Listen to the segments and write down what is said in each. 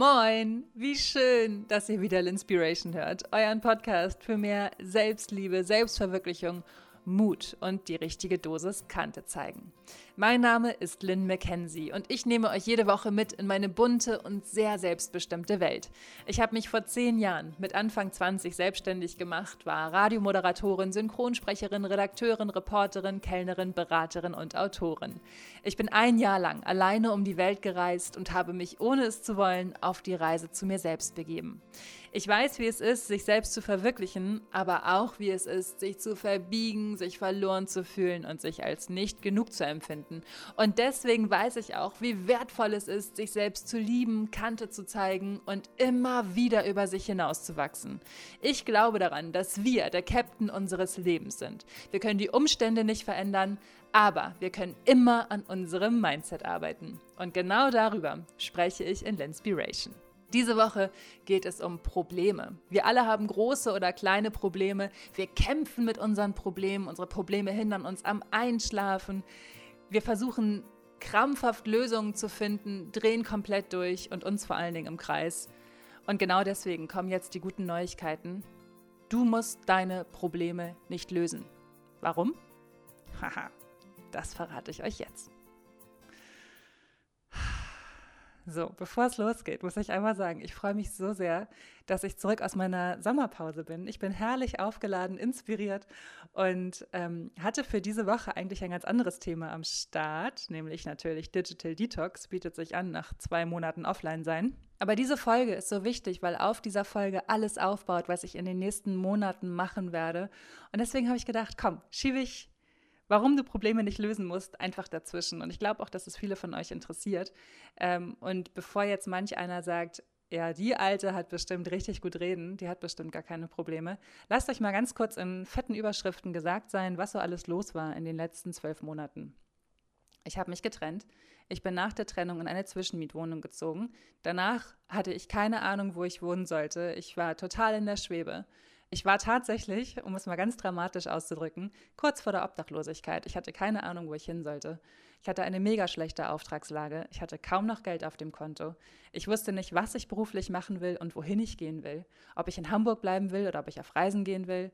Moin, wie schön, dass ihr wieder L'Inspiration hört, euren Podcast für mehr Selbstliebe, Selbstverwirklichung Mut und die richtige Dosis Kante zeigen. Mein Name ist Lynn McKenzie und ich nehme euch jede Woche mit in meine bunte und sehr selbstbestimmte Welt. Ich habe mich vor zehn Jahren mit Anfang 20 selbstständig gemacht, war Radiomoderatorin, Synchronsprecherin, Redakteurin, Reporterin, Kellnerin, Beraterin und Autorin. Ich bin ein Jahr lang alleine um die Welt gereist und habe mich, ohne es zu wollen, auf die Reise zu mir selbst begeben. Ich weiß, wie es ist, sich selbst zu verwirklichen, aber auch, wie es ist, sich zu verbiegen, sich verloren zu fühlen und sich als nicht genug zu empfinden. Und deswegen weiß ich auch, wie wertvoll es ist, sich selbst zu lieben, Kante zu zeigen und immer wieder über sich hinauszuwachsen. Ich glaube daran, dass wir der Captain unseres Lebens sind. Wir können die Umstände nicht verändern, aber wir können immer an unserem Mindset arbeiten. Und genau darüber spreche ich in Lenspiration. Diese Woche geht es um Probleme. Wir alle haben große oder kleine Probleme. Wir kämpfen mit unseren Problemen. Unsere Probleme hindern uns am Einschlafen. Wir versuchen krampfhaft Lösungen zu finden, drehen komplett durch und uns vor allen Dingen im Kreis. Und genau deswegen kommen jetzt die guten Neuigkeiten. Du musst deine Probleme nicht lösen. Warum? Haha, das verrate ich euch jetzt. So, bevor es losgeht, muss ich einmal sagen, ich freue mich so sehr, dass ich zurück aus meiner Sommerpause bin. Ich bin herrlich aufgeladen, inspiriert und ähm, hatte für diese Woche eigentlich ein ganz anderes Thema am Start, nämlich natürlich Digital Detox, bietet sich an nach zwei Monaten offline sein. Aber diese Folge ist so wichtig, weil auf dieser Folge alles aufbaut, was ich in den nächsten Monaten machen werde. Und deswegen habe ich gedacht, komm, schiebe ich warum du Probleme nicht lösen musst, einfach dazwischen. Und ich glaube auch, dass es viele von euch interessiert. Ähm, und bevor jetzt manch einer sagt, ja, die Alte hat bestimmt richtig gut reden, die hat bestimmt gar keine Probleme. Lasst euch mal ganz kurz in fetten Überschriften gesagt sein, was so alles los war in den letzten zwölf Monaten. Ich habe mich getrennt. Ich bin nach der Trennung in eine Zwischenmietwohnung gezogen. Danach hatte ich keine Ahnung, wo ich wohnen sollte. Ich war total in der Schwebe. Ich war tatsächlich, um es mal ganz dramatisch auszudrücken, kurz vor der Obdachlosigkeit. Ich hatte keine Ahnung, wo ich hin sollte. Ich hatte eine mega schlechte Auftragslage. Ich hatte kaum noch Geld auf dem Konto. Ich wusste nicht, was ich beruflich machen will und wohin ich gehen will. Ob ich in Hamburg bleiben will oder ob ich auf Reisen gehen will.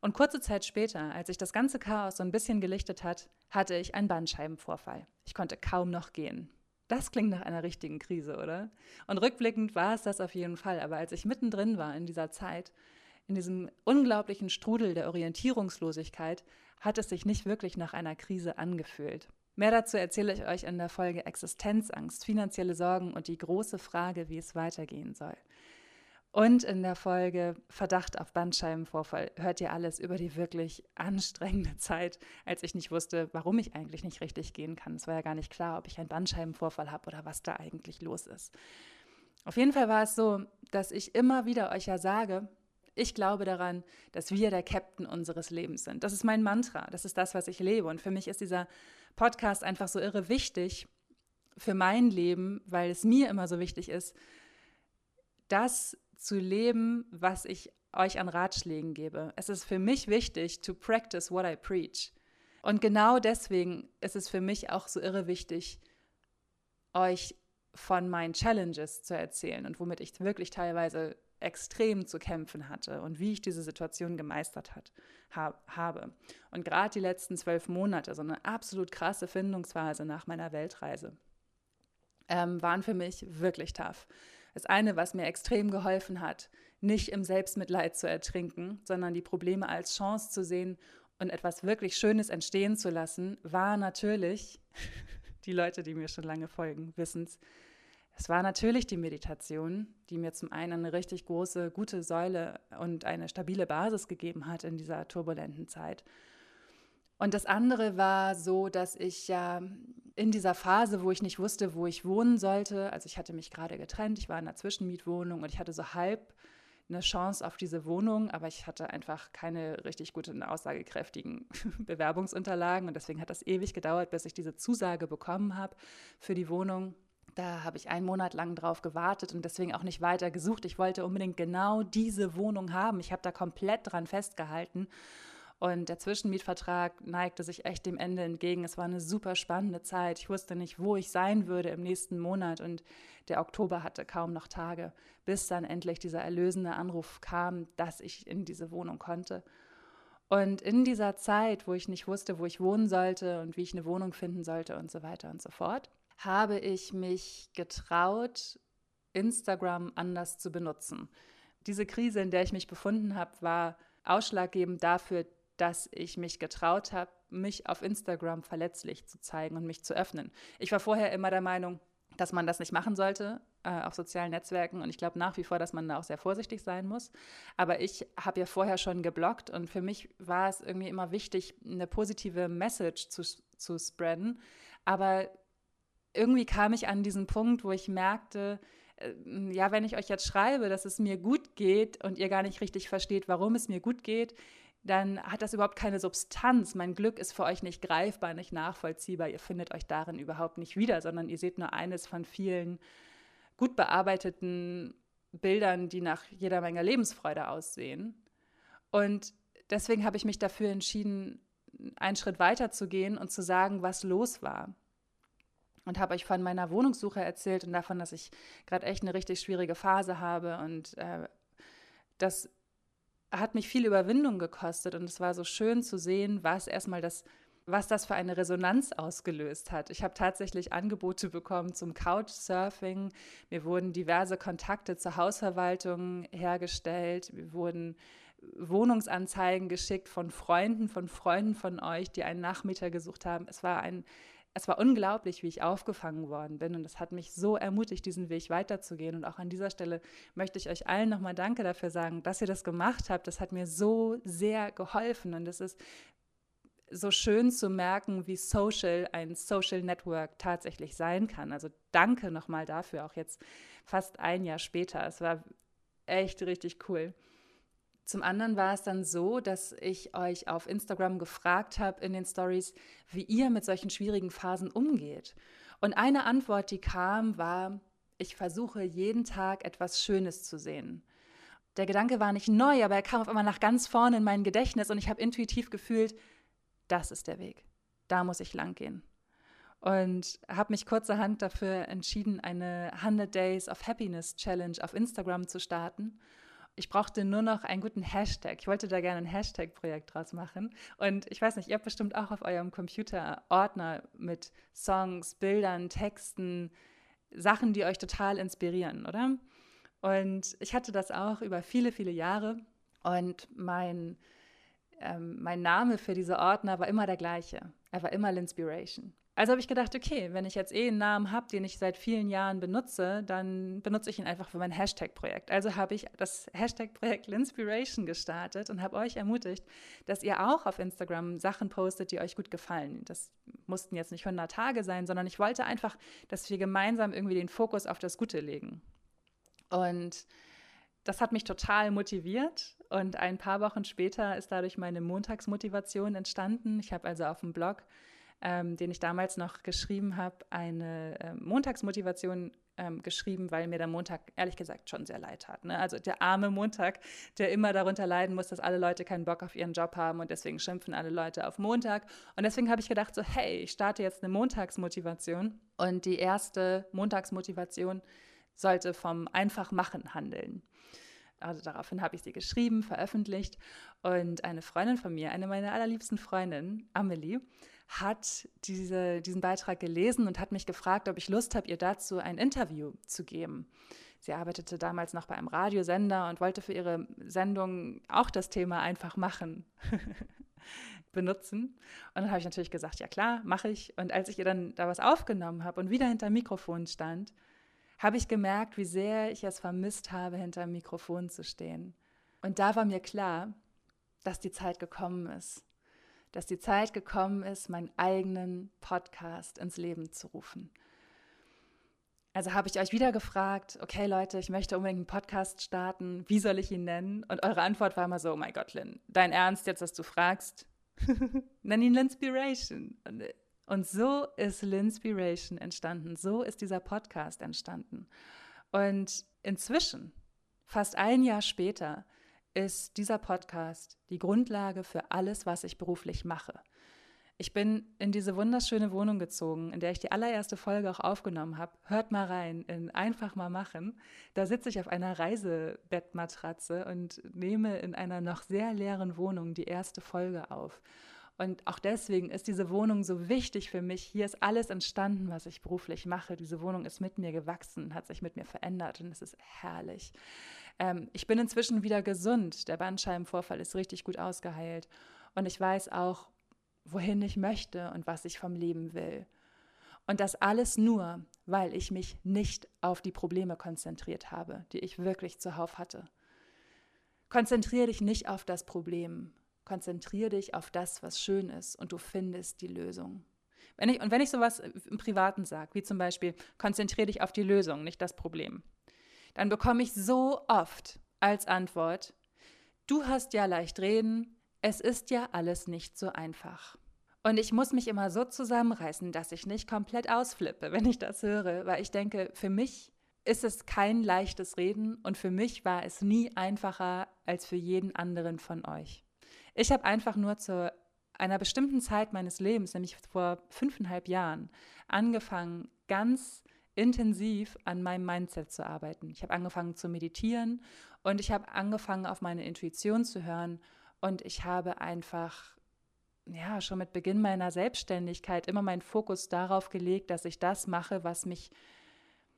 Und kurze Zeit später, als sich das ganze Chaos so ein bisschen gelichtet hat, hatte ich einen Bandscheibenvorfall. Ich konnte kaum noch gehen. Das klingt nach einer richtigen Krise, oder? Und rückblickend war es das auf jeden Fall. Aber als ich mittendrin war in dieser Zeit, in diesem unglaublichen Strudel der Orientierungslosigkeit hat es sich nicht wirklich nach einer Krise angefühlt. Mehr dazu erzähle ich euch in der Folge Existenzangst, finanzielle Sorgen und die große Frage, wie es weitergehen soll. Und in der Folge Verdacht auf Bandscheibenvorfall hört ihr alles über die wirklich anstrengende Zeit, als ich nicht wusste, warum ich eigentlich nicht richtig gehen kann. Es war ja gar nicht klar, ob ich einen Bandscheibenvorfall habe oder was da eigentlich los ist. Auf jeden Fall war es so, dass ich immer wieder euch ja sage, ich glaube daran, dass wir der Captain unseres Lebens sind. Das ist mein Mantra, das ist das, was ich lebe. Und für mich ist dieser Podcast einfach so irre wichtig für mein Leben, weil es mir immer so wichtig ist, das zu leben, was ich euch an Ratschlägen gebe. Es ist für mich wichtig, to practice what I preach. Und genau deswegen ist es für mich auch so irre wichtig, euch von meinen Challenges zu erzählen und womit ich wirklich teilweise extrem zu kämpfen hatte und wie ich diese Situation gemeistert hat, hab, habe. Und gerade die letzten zwölf Monate, so eine absolut krasse Findungsphase nach meiner Weltreise, ähm, waren für mich wirklich tough. Das eine, was mir extrem geholfen hat, nicht im Selbstmitleid zu ertrinken, sondern die Probleme als Chance zu sehen und etwas wirklich Schönes entstehen zu lassen, war natürlich, die Leute, die mir schon lange folgen, wissen es, es war natürlich die Meditation, die mir zum einen eine richtig große, gute Säule und eine stabile Basis gegeben hat in dieser turbulenten Zeit. Und das andere war so, dass ich ja in dieser Phase, wo ich nicht wusste, wo ich wohnen sollte, also ich hatte mich gerade getrennt, ich war in einer Zwischenmietwohnung und ich hatte so halb eine Chance auf diese Wohnung, aber ich hatte einfach keine richtig guten, aussagekräftigen Bewerbungsunterlagen und deswegen hat das ewig gedauert, bis ich diese Zusage bekommen habe für die Wohnung. Da habe ich einen Monat lang drauf gewartet und deswegen auch nicht weiter gesucht. Ich wollte unbedingt genau diese Wohnung haben. Ich habe da komplett dran festgehalten. Und der Zwischenmietvertrag neigte sich echt dem Ende entgegen. Es war eine super spannende Zeit. Ich wusste nicht, wo ich sein würde im nächsten Monat. Und der Oktober hatte kaum noch Tage, bis dann endlich dieser erlösende Anruf kam, dass ich in diese Wohnung konnte. Und in dieser Zeit, wo ich nicht wusste, wo ich wohnen sollte und wie ich eine Wohnung finden sollte und so weiter und so fort, habe ich mich getraut, Instagram anders zu benutzen. Diese Krise, in der ich mich befunden habe, war ausschlaggebend dafür, dass ich mich getraut habe, mich auf Instagram verletzlich zu zeigen und mich zu öffnen. Ich war vorher immer der Meinung, dass man das nicht machen sollte äh, auf sozialen Netzwerken und ich glaube nach wie vor, dass man da auch sehr vorsichtig sein muss. Aber ich habe ja vorher schon geblockt und für mich war es irgendwie immer wichtig, eine positive Message zu, zu spreaden. Aber irgendwie kam ich an diesen Punkt, wo ich merkte, äh, ja, wenn ich euch jetzt schreibe, dass es mir gut geht und ihr gar nicht richtig versteht, warum es mir gut geht, dann hat das überhaupt keine Substanz. Mein Glück ist für euch nicht greifbar, nicht nachvollziehbar. Ihr findet euch darin überhaupt nicht wieder, sondern ihr seht nur eines von vielen gut bearbeiteten Bildern, die nach jeder Menge Lebensfreude aussehen. Und deswegen habe ich mich dafür entschieden, einen Schritt weiter zu gehen und zu sagen, was los war. Und habe euch von meiner Wohnungssuche erzählt und davon, dass ich gerade echt eine richtig schwierige Phase habe und äh, dass hat mich viel Überwindung gekostet und es war so schön zu sehen, was erstmal das, was das für eine Resonanz ausgelöst hat. Ich habe tatsächlich Angebote bekommen zum Couchsurfing. Mir wurden diverse Kontakte zur Hausverwaltung hergestellt. Mir wurden Wohnungsanzeigen geschickt von Freunden, von Freunden von euch, die einen Nachmieter gesucht haben. Es war ein es war unglaublich, wie ich aufgefangen worden bin und es hat mich so ermutigt, diesen Weg weiterzugehen. Und auch an dieser Stelle möchte ich euch allen nochmal Danke dafür sagen, dass ihr das gemacht habt. Das hat mir so sehr geholfen und es ist so schön zu merken, wie social ein Social Network tatsächlich sein kann. Also danke nochmal dafür, auch jetzt fast ein Jahr später. Es war echt richtig cool. Zum anderen war es dann so, dass ich euch auf Instagram gefragt habe in den Stories, wie ihr mit solchen schwierigen Phasen umgeht. Und eine Antwort, die kam, war, ich versuche jeden Tag etwas Schönes zu sehen. Der Gedanke war nicht neu, aber er kam auf einmal nach ganz vorne in mein Gedächtnis und ich habe intuitiv gefühlt, das ist der Weg. Da muss ich lang gehen. Und habe mich kurzerhand dafür entschieden, eine 100 Days of Happiness Challenge auf Instagram zu starten ich brauchte nur noch einen guten Hashtag. Ich wollte da gerne ein Hashtag-Projekt draus machen. Und ich weiß nicht, ihr habt bestimmt auch auf eurem Computer Ordner mit Songs, Bildern, Texten, Sachen, die euch total inspirieren, oder? Und ich hatte das auch über viele, viele Jahre. Und mein, ähm, mein Name für diese Ordner war immer der gleiche. Er war immer L'Inspiration. Also habe ich gedacht, okay, wenn ich jetzt eh einen Namen habe, den ich seit vielen Jahren benutze, dann benutze ich ihn einfach für mein Hashtag-Projekt. Also habe ich das Hashtag-Projekt Linspiration gestartet und habe euch ermutigt, dass ihr auch auf Instagram Sachen postet, die euch gut gefallen. Das mussten jetzt nicht 100 Tage sein, sondern ich wollte einfach, dass wir gemeinsam irgendwie den Fokus auf das Gute legen. Und das hat mich total motiviert und ein paar Wochen später ist dadurch meine Montagsmotivation entstanden. Ich habe also auf dem Blog ähm, den ich damals noch geschrieben habe, eine äh, Montagsmotivation ähm, geschrieben, weil mir der Montag ehrlich gesagt schon sehr leid hat. Ne? Also der arme Montag, der immer darunter leiden muss, dass alle Leute keinen Bock auf ihren Job haben und deswegen schimpfen alle Leute auf Montag. Und deswegen habe ich gedacht, so hey, ich starte jetzt eine Montagsmotivation. Und die erste Montagsmotivation sollte vom Einfachmachen handeln. Also daraufhin habe ich sie geschrieben, veröffentlicht und eine Freundin von mir, eine meiner allerliebsten Freundinnen, Amelie, hat diese, diesen Beitrag gelesen und hat mich gefragt, ob ich Lust habe, ihr dazu ein Interview zu geben. Sie arbeitete damals noch bei einem Radiosender und wollte für ihre Sendung auch das Thema einfach machen. benutzen. Und dann habe ich natürlich gesagt, ja klar, mache ich. Und als ich ihr dann da was aufgenommen habe und wieder hinter Mikrofon stand, habe ich gemerkt, wie sehr ich es vermisst habe, hinter Mikrofon zu stehen. Und da war mir klar, dass die Zeit gekommen ist, dass die Zeit gekommen ist, meinen eigenen Podcast ins Leben zu rufen. Also habe ich euch wieder gefragt, okay Leute, ich möchte unbedingt einen Podcast starten, wie soll ich ihn nennen? Und eure Antwort war immer so, oh mein Gott, Lynn, dein Ernst jetzt, dass du fragst? Nenn ihn Linspiration. Und so ist Linspiration entstanden, so ist dieser Podcast entstanden. Und inzwischen, fast ein Jahr später, ist dieser Podcast die Grundlage für alles, was ich beruflich mache. Ich bin in diese wunderschöne Wohnung gezogen, in der ich die allererste Folge auch aufgenommen habe. Hört mal rein in Einfach mal machen. Da sitze ich auf einer Reisebettmatratze und nehme in einer noch sehr leeren Wohnung die erste Folge auf. Und auch deswegen ist diese Wohnung so wichtig für mich. Hier ist alles entstanden, was ich beruflich mache. Diese Wohnung ist mit mir gewachsen, hat sich mit mir verändert und es ist herrlich. Ähm, ich bin inzwischen wieder gesund. Der Bandscheibenvorfall ist richtig gut ausgeheilt. Und ich weiß auch, wohin ich möchte und was ich vom Leben will. Und das alles nur, weil ich mich nicht auf die Probleme konzentriert habe, die ich wirklich zuhauf hatte. Konzentriere dich nicht auf das Problem. Konzentriere dich auf das, was schön ist und du findest die Lösung. Wenn ich, und wenn ich sowas im Privaten sage, wie zum Beispiel, konzentriere dich auf die Lösung, nicht das Problem, dann bekomme ich so oft als Antwort, du hast ja leicht reden, es ist ja alles nicht so einfach. Und ich muss mich immer so zusammenreißen, dass ich nicht komplett ausflippe, wenn ich das höre, weil ich denke, für mich ist es kein leichtes Reden und für mich war es nie einfacher als für jeden anderen von euch. Ich habe einfach nur zu einer bestimmten Zeit meines Lebens, nämlich vor fünfeinhalb Jahren, angefangen, ganz intensiv an meinem Mindset zu arbeiten. Ich habe angefangen zu meditieren und ich habe angefangen, auf meine Intuition zu hören und ich habe einfach ja, schon mit Beginn meiner Selbstständigkeit immer meinen Fokus darauf gelegt, dass ich das mache, was mich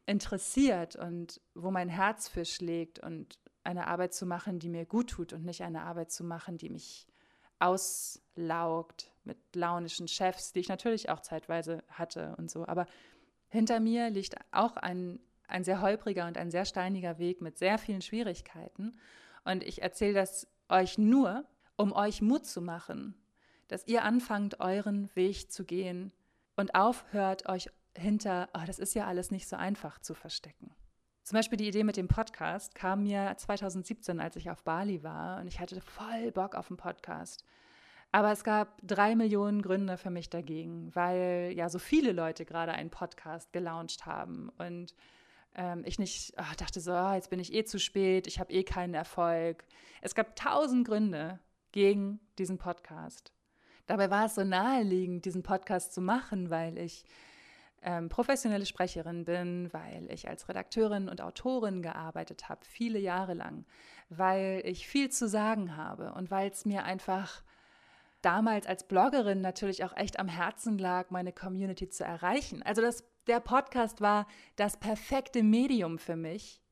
interessiert und wo mein Herz für schlägt und eine Arbeit zu machen, die mir gut tut und nicht eine Arbeit zu machen, die mich auslaugt mit launischen Chefs, die ich natürlich auch zeitweise hatte und so. Aber hinter mir liegt auch ein, ein sehr holpriger und ein sehr steiniger Weg mit sehr vielen Schwierigkeiten. Und ich erzähle das euch nur, um euch Mut zu machen, dass ihr anfangt, euren Weg zu gehen und aufhört, euch hinter, oh, das ist ja alles nicht so einfach zu verstecken. Zum Beispiel die Idee mit dem Podcast kam mir 2017, als ich auf Bali war und ich hatte voll Bock auf einen Podcast. Aber es gab drei Millionen Gründe für mich dagegen, weil ja so viele Leute gerade einen Podcast gelauncht haben und ähm, ich nicht ach, dachte so, oh, jetzt bin ich eh zu spät, ich habe eh keinen Erfolg. Es gab tausend Gründe gegen diesen Podcast. Dabei war es so naheliegend, diesen Podcast zu machen, weil ich ähm, professionelle Sprecherin bin, weil ich als Redakteurin und Autorin gearbeitet habe, viele Jahre lang, weil ich viel zu sagen habe und weil es mir einfach damals als Bloggerin natürlich auch echt am Herzen lag, meine Community zu erreichen. Also das, der Podcast war das perfekte Medium für mich.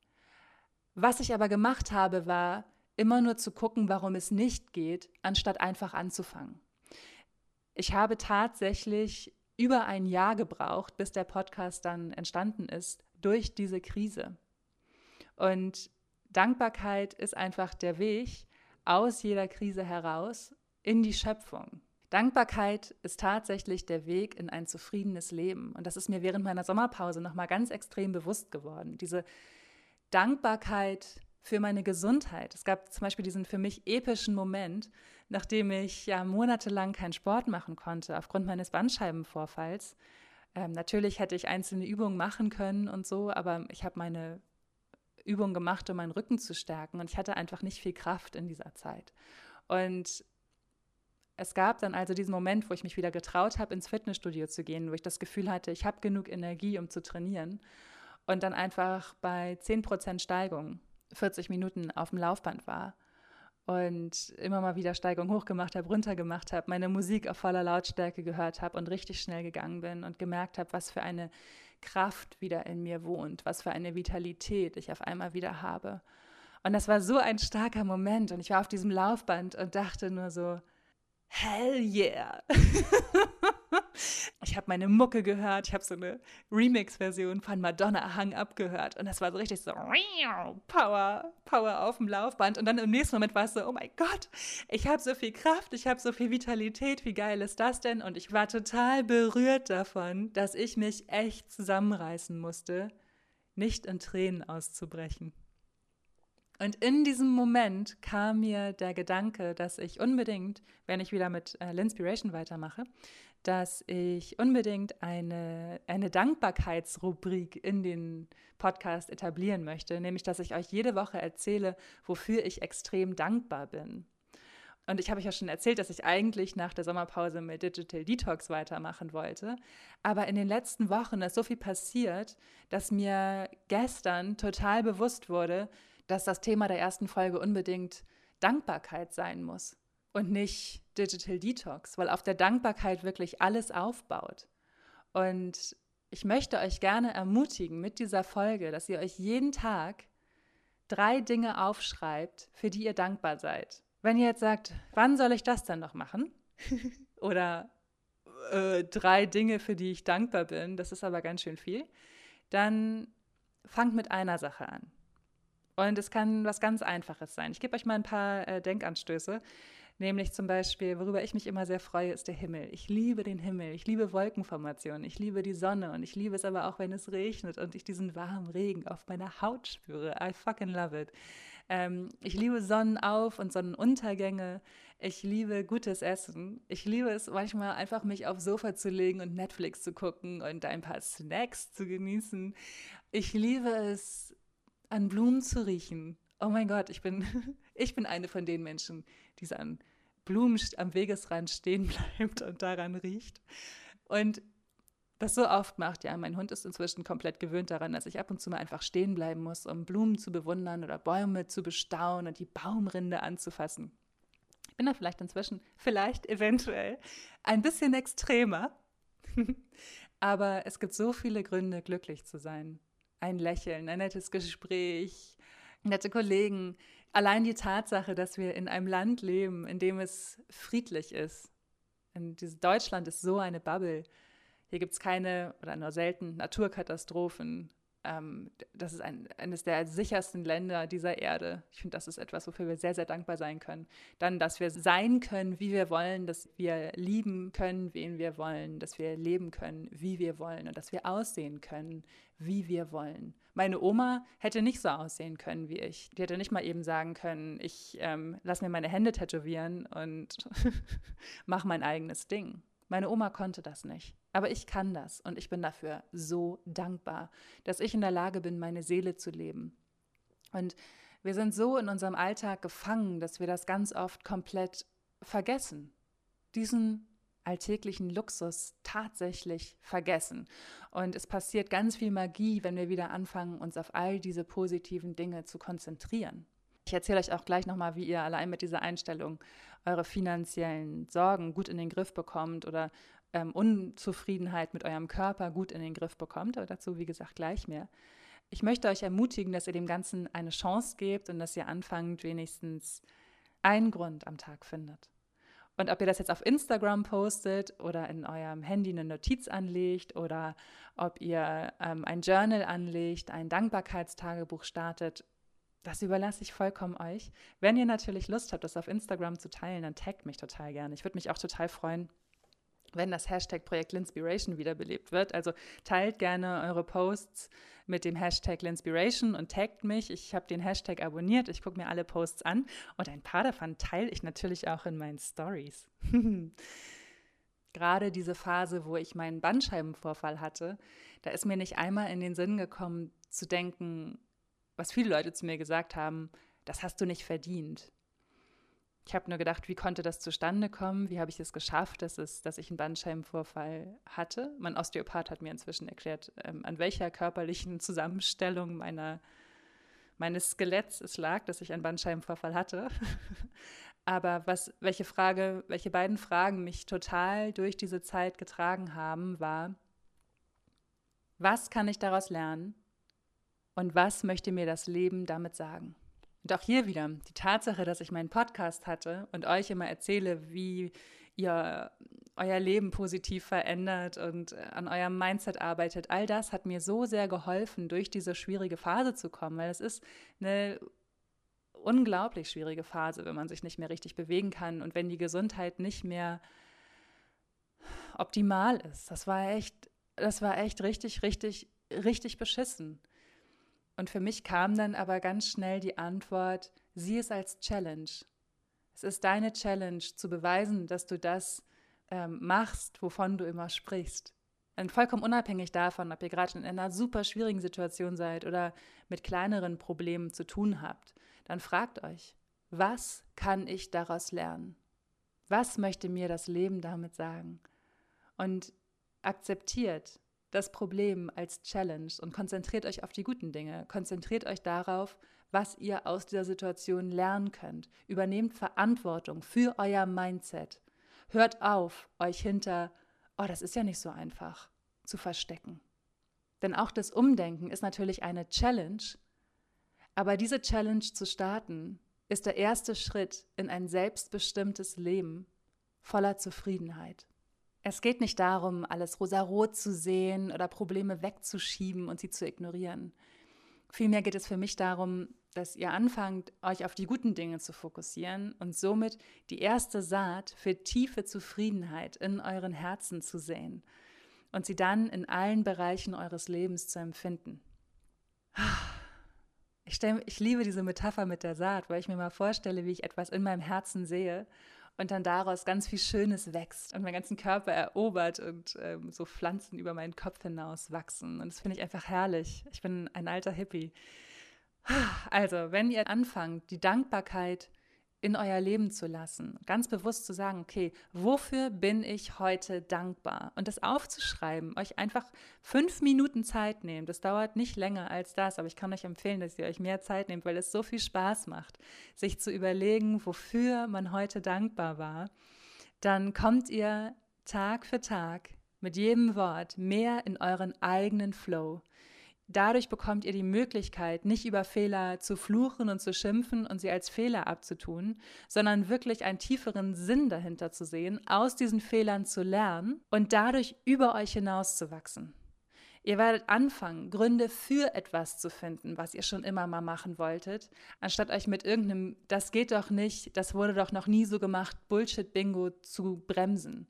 Was ich aber gemacht habe, war immer nur zu gucken, warum es nicht geht, anstatt einfach anzufangen. Ich habe tatsächlich über ein Jahr gebraucht, bis der Podcast dann entstanden ist, durch diese Krise. Und Dankbarkeit ist einfach der Weg aus jeder Krise heraus in die Schöpfung. Dankbarkeit ist tatsächlich der Weg in ein zufriedenes Leben. Und das ist mir während meiner Sommerpause nochmal ganz extrem bewusst geworden. Diese Dankbarkeit für meine Gesundheit. Es gab zum Beispiel diesen für mich epischen Moment, nachdem ich ja monatelang keinen Sport machen konnte aufgrund meines Bandscheibenvorfalls. Ähm, natürlich hätte ich einzelne Übungen machen können und so, aber ich habe meine Übung gemacht, um meinen Rücken zu stärken und ich hatte einfach nicht viel Kraft in dieser Zeit. Und es gab dann also diesen Moment, wo ich mich wieder getraut habe, ins Fitnessstudio zu gehen, wo ich das Gefühl hatte, ich habe genug Energie, um zu trainieren. Und dann einfach bei 10% Steigung 40 Minuten auf dem Laufband war und immer mal wieder Steigung hochgemacht habe, runtergemacht habe, meine Musik auf voller Lautstärke gehört habe und richtig schnell gegangen bin und gemerkt habe, was für eine Kraft wieder in mir wohnt, was für eine Vitalität ich auf einmal wieder habe. Und das war so ein starker Moment und ich war auf diesem Laufband und dachte nur so, hell yeah. ich habe meine Mucke gehört, ich habe so eine Remix-Version von Madonna Hang abgehört und das war so richtig so Power, Power auf dem Laufband und dann im nächsten Moment war es so, oh mein Gott, ich habe so viel Kraft, ich habe so viel Vitalität, wie geil ist das denn? Und ich war total berührt davon, dass ich mich echt zusammenreißen musste, nicht in Tränen auszubrechen. Und in diesem Moment kam mir der Gedanke, dass ich unbedingt, wenn ich wieder mit äh, L'Inspiration weitermache, dass ich unbedingt eine, eine Dankbarkeitsrubrik in den Podcast etablieren möchte, nämlich dass ich euch jede Woche erzähle, wofür ich extrem dankbar bin. Und ich habe euch ja schon erzählt, dass ich eigentlich nach der Sommerpause mit Digital Detox weitermachen wollte. Aber in den letzten Wochen ist so viel passiert, dass mir gestern total bewusst wurde, dass das Thema der ersten Folge unbedingt Dankbarkeit sein muss und nicht Digital Detox, weil auf der Dankbarkeit wirklich alles aufbaut. Und ich möchte euch gerne ermutigen mit dieser Folge, dass ihr euch jeden Tag drei Dinge aufschreibt, für die ihr dankbar seid. Wenn ihr jetzt sagt, wann soll ich das dann noch machen? Oder äh, drei Dinge, für die ich dankbar bin, das ist aber ganz schön viel, dann fangt mit einer Sache an. Und es kann was ganz Einfaches sein. Ich gebe euch mal ein paar äh, Denkanstöße. Nämlich zum Beispiel, worüber ich mich immer sehr freue, ist der Himmel. Ich liebe den Himmel, ich liebe Wolkenformationen, ich liebe die Sonne und ich liebe es aber auch, wenn es regnet und ich diesen warmen Regen auf meiner Haut spüre. I fucking love it. Ähm, ich liebe Sonnenauf- und Sonnenuntergänge. Ich liebe gutes Essen. Ich liebe es manchmal einfach, mich aufs Sofa zu legen und Netflix zu gucken und ein paar Snacks zu genießen. Ich liebe es, an Blumen zu riechen. Oh mein Gott, ich bin, ich bin eine von den Menschen, die an Blumen am Wegesrand stehen bleibt und daran riecht. Und das so oft macht, ja, mein Hund ist inzwischen komplett gewöhnt daran, dass ich ab und zu mal einfach stehen bleiben muss, um Blumen zu bewundern oder Bäume zu bestaunen und die Baumrinde anzufassen. Ich bin da vielleicht inzwischen, vielleicht eventuell, ein bisschen extremer. Aber es gibt so viele Gründe, glücklich zu sein. Ein Lächeln, ein nettes Gespräch, nette Kollegen. Allein die Tatsache, dass wir in einem Land leben, in dem es friedlich ist. Deutschland ist so eine Bubble hier gibt es keine oder nur selten Naturkatastrophen. Ähm, das ist ein, eines der sichersten Länder dieser Erde. Ich finde, das ist etwas, wofür wir sehr, sehr dankbar sein können. Dann, dass wir sein können, wie wir wollen, dass wir lieben können, wen wir wollen, dass wir leben können, wie wir wollen und dass wir aussehen können, wie wir wollen. Meine Oma hätte nicht so aussehen können wie ich. Die hätte nicht mal eben sagen können, ich ähm, lass mir meine Hände tätowieren und mach mein eigenes Ding. Meine Oma konnte das nicht. Aber ich kann das und ich bin dafür so dankbar, dass ich in der Lage bin, meine Seele zu leben. Und wir sind so in unserem Alltag gefangen, dass wir das ganz oft komplett vergessen. Diesen alltäglichen Luxus tatsächlich vergessen. Und es passiert ganz viel Magie, wenn wir wieder anfangen, uns auf all diese positiven Dinge zu konzentrieren. Ich erzähle euch auch gleich nochmal, wie ihr allein mit dieser Einstellung eure finanziellen Sorgen gut in den Griff bekommt oder ähm, Unzufriedenheit mit eurem Körper gut in den Griff bekommt. Aber dazu, wie gesagt, gleich mehr. Ich möchte euch ermutigen, dass ihr dem Ganzen eine Chance gebt und dass ihr anfangt, wenigstens einen Grund am Tag findet. Und ob ihr das jetzt auf Instagram postet oder in eurem Handy eine Notiz anlegt oder ob ihr ähm, ein Journal anlegt, ein Dankbarkeitstagebuch startet, das überlasse ich vollkommen euch. Wenn ihr natürlich Lust habt, das auf Instagram zu teilen, dann taggt mich total gerne. Ich würde mich auch total freuen, wenn das Hashtag Projekt Linspiration wiederbelebt wird. Also teilt gerne eure Posts mit dem Hashtag Linspiration und taggt mich. Ich habe den Hashtag abonniert, ich gucke mir alle Posts an und ein paar davon teile ich natürlich auch in meinen Stories. Gerade diese Phase, wo ich meinen Bandscheibenvorfall hatte, da ist mir nicht einmal in den Sinn gekommen zu denken, was viele Leute zu mir gesagt haben, das hast du nicht verdient. Ich habe nur gedacht, wie konnte das zustande kommen? Wie habe ich es geschafft, dass, es, dass ich einen Bandscheibenvorfall hatte? Mein Osteopath hat mir inzwischen erklärt, ähm, an welcher körperlichen Zusammenstellung meiner, meines Skeletts es lag, dass ich einen Bandscheibenvorfall hatte. Aber was, welche Frage, welche beiden Fragen mich total durch diese Zeit getragen haben, war, was kann ich daraus lernen? und was möchte mir das Leben damit sagen? Und auch hier wieder die Tatsache, dass ich meinen Podcast hatte und euch immer erzähle, wie ihr euer Leben positiv verändert und an eurem Mindset arbeitet, all das hat mir so sehr geholfen, durch diese schwierige Phase zu kommen, weil es ist eine unglaublich schwierige Phase, wenn man sich nicht mehr richtig bewegen kann und wenn die Gesundheit nicht mehr optimal ist. Das war echt, das war echt richtig, richtig, richtig beschissen. Und für mich kam dann aber ganz schnell die Antwort, sieh es als Challenge. Es ist deine Challenge zu beweisen, dass du das ähm, machst, wovon du immer sprichst. Und vollkommen unabhängig davon, ob ihr gerade in einer super schwierigen Situation seid oder mit kleineren Problemen zu tun habt, dann fragt euch, was kann ich daraus lernen? Was möchte mir das Leben damit sagen? Und akzeptiert das Problem als Challenge und konzentriert euch auf die guten Dinge. Konzentriert euch darauf, was ihr aus dieser Situation lernen könnt. Übernehmt Verantwortung für euer Mindset. Hört auf, euch hinter, oh, das ist ja nicht so einfach, zu verstecken. Denn auch das Umdenken ist natürlich eine Challenge, aber diese Challenge zu starten, ist der erste Schritt in ein selbstbestimmtes Leben voller Zufriedenheit. Es geht nicht darum, alles rosarot zu sehen oder Probleme wegzuschieben und sie zu ignorieren. Vielmehr geht es für mich darum, dass ihr anfangt, euch auf die guten Dinge zu fokussieren und somit die erste Saat für tiefe Zufriedenheit in euren Herzen zu säen und sie dann in allen Bereichen eures Lebens zu empfinden. Ich, stell, ich liebe diese Metapher mit der Saat, weil ich mir mal vorstelle, wie ich etwas in meinem Herzen sehe und dann daraus ganz viel Schönes wächst und meinen ganzen Körper erobert und ähm, so Pflanzen über meinen Kopf hinaus wachsen. Und das finde ich einfach herrlich. Ich bin ein alter Hippie. Also, wenn ihr anfangt, die Dankbarkeit in euer Leben zu lassen, ganz bewusst zu sagen, okay, wofür bin ich heute dankbar? Und das aufzuschreiben, euch einfach fünf Minuten Zeit nehmen. Das dauert nicht länger als das, aber ich kann euch empfehlen, dass ihr euch mehr Zeit nehmt, weil es so viel Spaß macht, sich zu überlegen, wofür man heute dankbar war. Dann kommt ihr Tag für Tag mit jedem Wort mehr in euren eigenen Flow. Dadurch bekommt ihr die Möglichkeit, nicht über Fehler zu fluchen und zu schimpfen und sie als Fehler abzutun, sondern wirklich einen tieferen Sinn dahinter zu sehen, aus diesen Fehlern zu lernen und dadurch über euch hinauszuwachsen. Ihr werdet anfangen, Gründe für etwas zu finden, was ihr schon immer mal machen wolltet, anstatt euch mit irgendeinem, das geht doch nicht, das wurde doch noch nie so gemacht, Bullshit-Bingo zu bremsen.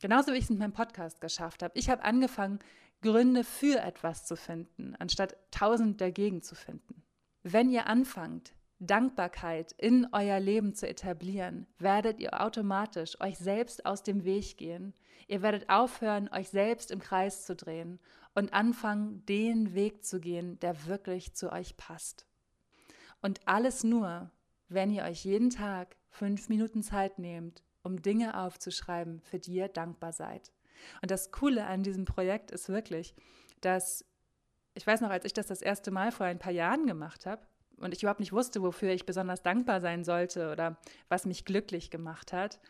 Genauso wie ich es mit meinem Podcast geschafft habe. Ich habe angefangen, Gründe für etwas zu finden, anstatt tausend dagegen zu finden. Wenn ihr anfangt, Dankbarkeit in euer Leben zu etablieren, werdet ihr automatisch euch selbst aus dem Weg gehen. Ihr werdet aufhören, euch selbst im Kreis zu drehen und anfangen, den Weg zu gehen, der wirklich zu euch passt. Und alles nur, wenn ihr euch jeden Tag fünf Minuten Zeit nehmt, um Dinge aufzuschreiben, für die ihr dankbar seid. Und das Coole an diesem Projekt ist wirklich, dass ich weiß noch, als ich das das erste Mal vor ein paar Jahren gemacht habe und ich überhaupt nicht wusste, wofür ich besonders dankbar sein sollte oder was mich glücklich gemacht hat.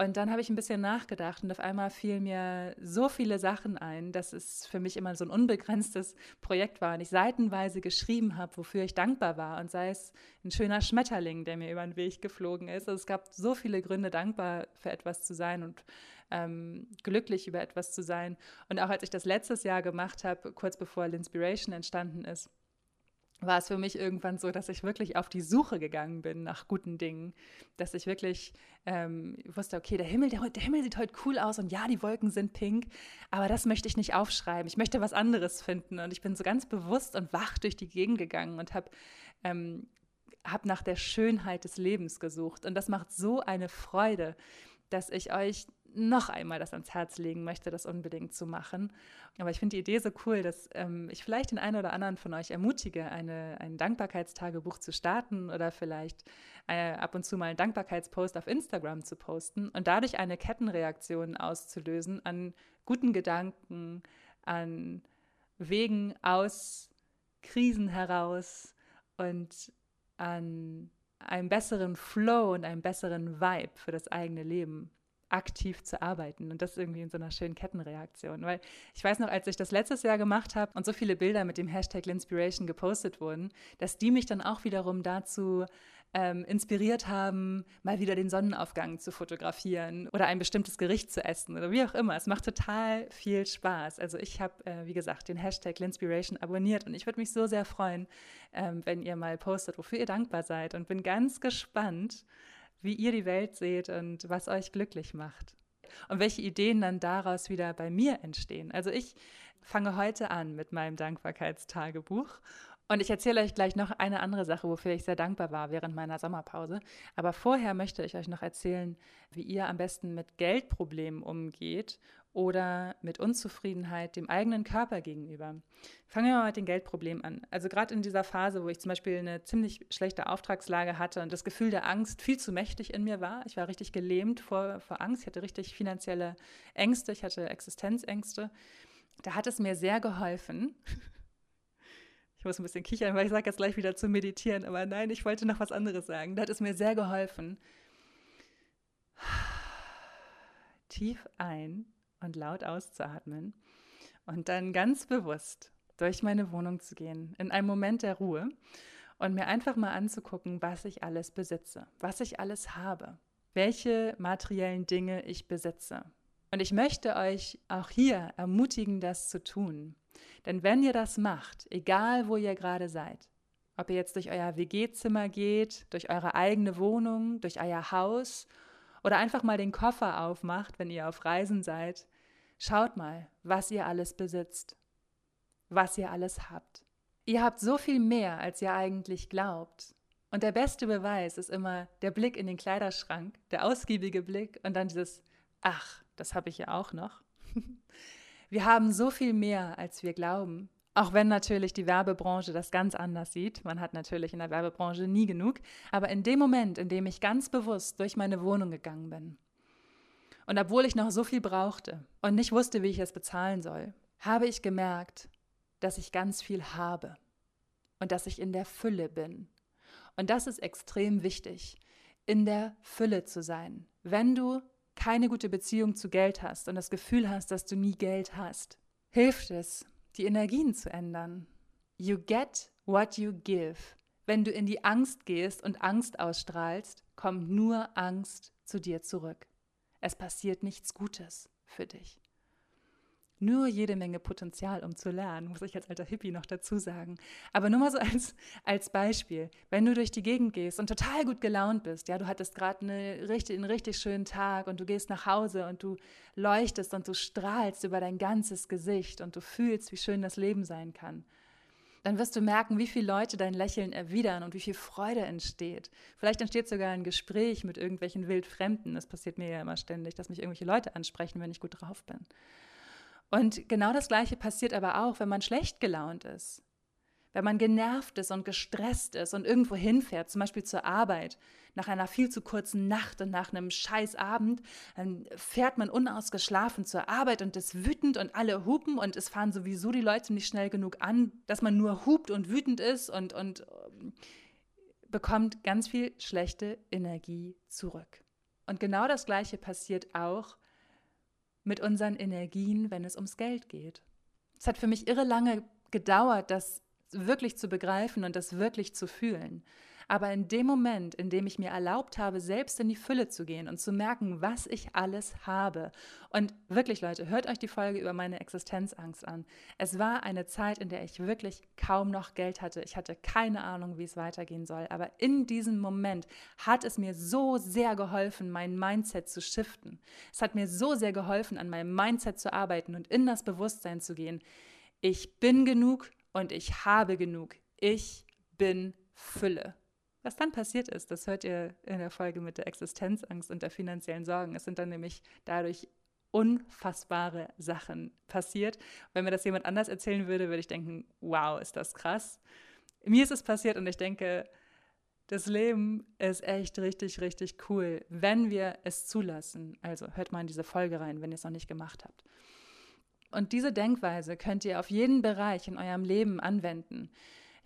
Und dann habe ich ein bisschen nachgedacht und auf einmal fielen mir so viele Sachen ein, dass es für mich immer so ein unbegrenztes Projekt war und ich seitenweise geschrieben habe, wofür ich dankbar war. Und sei es ein schöner Schmetterling, der mir über den Weg geflogen ist. Also es gab so viele Gründe, dankbar für etwas zu sein und ähm, glücklich über etwas zu sein. Und auch als ich das letztes Jahr gemacht habe, kurz bevor L'Inspiration entstanden ist, war es für mich irgendwann so, dass ich wirklich auf die Suche gegangen bin nach guten Dingen. Dass ich wirklich ähm, wusste, okay, der Himmel, der, der, Himmel sieht heute cool aus und ja, die Wolken sind pink, aber das möchte ich nicht aufschreiben. Ich möchte was anderes finden. Und ich bin so ganz bewusst und wach durch die Gegend gegangen und habe ähm, hab nach der Schönheit des Lebens gesucht. Und das macht so eine Freude, dass ich euch noch einmal das ans Herz legen möchte, das unbedingt zu machen. Aber ich finde die Idee so cool, dass ähm, ich vielleicht den einen oder anderen von euch ermutige, eine, ein Dankbarkeitstagebuch zu starten oder vielleicht äh, ab und zu mal einen Dankbarkeitspost auf Instagram zu posten und dadurch eine Kettenreaktion auszulösen an guten Gedanken, an Wegen aus Krisen heraus und an einem besseren Flow und einem besseren Vibe für das eigene Leben aktiv zu arbeiten und das irgendwie in so einer schönen Kettenreaktion. Weil ich weiß noch, als ich das letztes Jahr gemacht habe und so viele Bilder mit dem Hashtag Linspiration gepostet wurden, dass die mich dann auch wiederum dazu ähm, inspiriert haben, mal wieder den Sonnenaufgang zu fotografieren oder ein bestimmtes Gericht zu essen oder wie auch immer. Es macht total viel Spaß. Also ich habe, äh, wie gesagt, den Hashtag Linspiration abonniert und ich würde mich so sehr freuen, ähm, wenn ihr mal postet, wofür ihr dankbar seid und bin ganz gespannt, wie ihr die Welt seht und was euch glücklich macht. Und welche Ideen dann daraus wieder bei mir entstehen. Also ich fange heute an mit meinem Dankbarkeitstagebuch Und ich erzähle euch gleich noch eine andere Sache, wofür ich sehr dankbar war während meiner Sommerpause. Aber vorher möchte ich euch noch erzählen, wie ihr am besten mit Geldproblemen umgeht oder mit Unzufriedenheit dem eigenen Körper gegenüber. Fangen wir mal mit den Geldproblemen an. Also gerade in dieser Phase, wo ich zum Beispiel eine ziemlich schlechte Auftragslage hatte und das Gefühl der Angst viel zu mächtig in mir war. Ich war richtig gelähmt vor, vor Angst, ich hatte richtig finanzielle Ängste, ich hatte Existenzängste. Da hat es mir sehr geholfen, ich muss ein bisschen kichern, weil ich sage jetzt gleich wieder zu meditieren, aber nein, ich wollte noch was anderes sagen. Da hat es mir sehr geholfen. Tief ein und laut auszuatmen und dann ganz bewusst durch meine Wohnung zu gehen, in einem Moment der Ruhe und mir einfach mal anzugucken, was ich alles besitze, was ich alles habe, welche materiellen Dinge ich besitze. Und ich möchte euch auch hier ermutigen, das zu tun. Denn wenn ihr das macht, egal wo ihr gerade seid, ob ihr jetzt durch euer WG-Zimmer geht, durch eure eigene Wohnung, durch euer Haus oder einfach mal den Koffer aufmacht, wenn ihr auf Reisen seid, schaut mal, was ihr alles besitzt, was ihr alles habt. Ihr habt so viel mehr, als ihr eigentlich glaubt. Und der beste Beweis ist immer der Blick in den Kleiderschrank, der ausgiebige Blick und dann dieses, ach, das habe ich ja auch noch. Wir haben so viel mehr, als wir glauben. Auch wenn natürlich die Werbebranche das ganz anders sieht. Man hat natürlich in der Werbebranche nie genug. Aber in dem Moment, in dem ich ganz bewusst durch meine Wohnung gegangen bin und obwohl ich noch so viel brauchte und nicht wusste, wie ich es bezahlen soll, habe ich gemerkt, dass ich ganz viel habe und dass ich in der Fülle bin. Und das ist extrem wichtig, in der Fülle zu sein. Wenn du keine gute Beziehung zu Geld hast und das Gefühl hast, dass du nie Geld hast, hilft es, die Energien zu ändern. You get what you give. Wenn du in die Angst gehst und Angst ausstrahlst, kommt nur Angst zu dir zurück. Es passiert nichts Gutes für dich nur jede Menge Potenzial, um zu lernen, muss ich als alter Hippie noch dazu sagen. Aber nur mal so als, als Beispiel, wenn du durch die Gegend gehst und total gut gelaunt bist, ja, du hattest gerade eine richtig, einen richtig schönen Tag und du gehst nach Hause und du leuchtest und du strahlst über dein ganzes Gesicht und du fühlst, wie schön das Leben sein kann. Dann wirst du merken, wie viele Leute dein Lächeln erwidern und wie viel Freude entsteht. Vielleicht entsteht sogar ein Gespräch mit irgendwelchen Wildfremden. Das passiert mir ja immer ständig, dass mich irgendwelche Leute ansprechen, wenn ich gut drauf bin. Und genau das Gleiche passiert aber auch, wenn man schlecht gelaunt ist. Wenn man genervt ist und gestresst ist und irgendwo hinfährt, zum Beispiel zur Arbeit, nach einer viel zu kurzen Nacht und nach einem scheiß Abend, dann fährt man unausgeschlafen zur Arbeit und ist wütend und alle hupen und es fahren sowieso die Leute nicht schnell genug an, dass man nur hupt und wütend ist und, und ähm, bekommt ganz viel schlechte Energie zurück. Und genau das Gleiche passiert auch, mit unseren Energien, wenn es ums Geld geht. Es hat für mich irre lange gedauert, das wirklich zu begreifen und das wirklich zu fühlen. Aber in dem Moment, in dem ich mir erlaubt habe, selbst in die Fülle zu gehen und zu merken, was ich alles habe. Und wirklich, Leute, hört euch die Folge über meine Existenzangst an. Es war eine Zeit, in der ich wirklich kaum noch Geld hatte. Ich hatte keine Ahnung, wie es weitergehen soll. Aber in diesem Moment hat es mir so sehr geholfen, mein Mindset zu shiften. Es hat mir so sehr geholfen, an meinem Mindset zu arbeiten und in das Bewusstsein zu gehen. Ich bin genug und ich habe genug. Ich bin Fülle. Was dann passiert ist, das hört ihr in der Folge mit der Existenzangst und der finanziellen Sorgen. Es sind dann nämlich dadurch unfassbare Sachen passiert. Wenn mir das jemand anders erzählen würde, würde ich denken, wow, ist das krass. Mir ist es passiert und ich denke, das Leben ist echt richtig, richtig cool, wenn wir es zulassen. Also hört mal in diese Folge rein, wenn ihr es noch nicht gemacht habt. Und diese Denkweise könnt ihr auf jeden Bereich in eurem Leben anwenden.